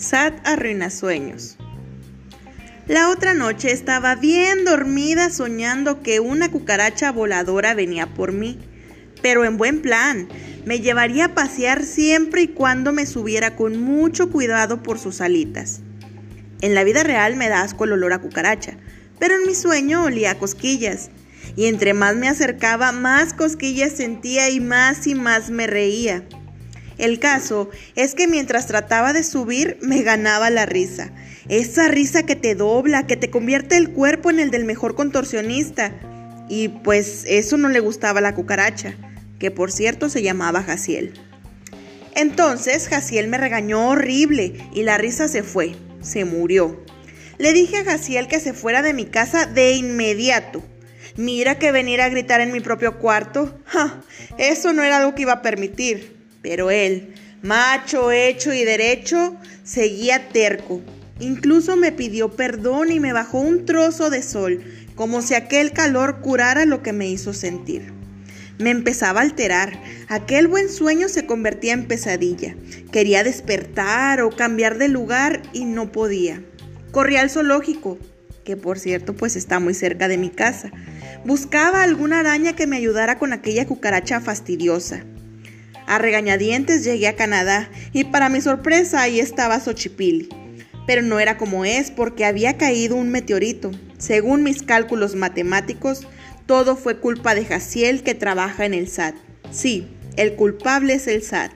SAT arruina sueños. La otra noche estaba bien dormida soñando que una cucaracha voladora venía por mí, pero en buen plan. Me llevaría a pasear siempre y cuando me subiera con mucho cuidado por sus alitas. En la vida real me da asco el olor a cucaracha, pero en mi sueño olía a cosquillas. Y entre más me acercaba, más cosquillas sentía y más y más me reía. El caso es que mientras trataba de subir me ganaba la risa. Esa risa que te dobla, que te convierte el cuerpo en el del mejor contorsionista. Y pues eso no le gustaba a la cucaracha, que por cierto se llamaba Jaciel. Entonces Jaciel me regañó horrible y la risa se fue, se murió. Le dije a Jaciel que se fuera de mi casa de inmediato. Mira que venir a gritar en mi propio cuarto, eso no era algo que iba a permitir. Pero él, macho, hecho y derecho, seguía terco. Incluso me pidió perdón y me bajó un trozo de sol, como si aquel calor curara lo que me hizo sentir. Me empezaba a alterar. Aquel buen sueño se convertía en pesadilla. Quería despertar o cambiar de lugar y no podía. Corrí al zoológico, que por cierto pues está muy cerca de mi casa. Buscaba alguna araña que me ayudara con aquella cucaracha fastidiosa. A regañadientes llegué a Canadá y para mi sorpresa ahí estaba Xochipilli. Pero no era como es porque había caído un meteorito. Según mis cálculos matemáticos, todo fue culpa de Jaciel que trabaja en el SAT. Sí, el culpable es el SAT.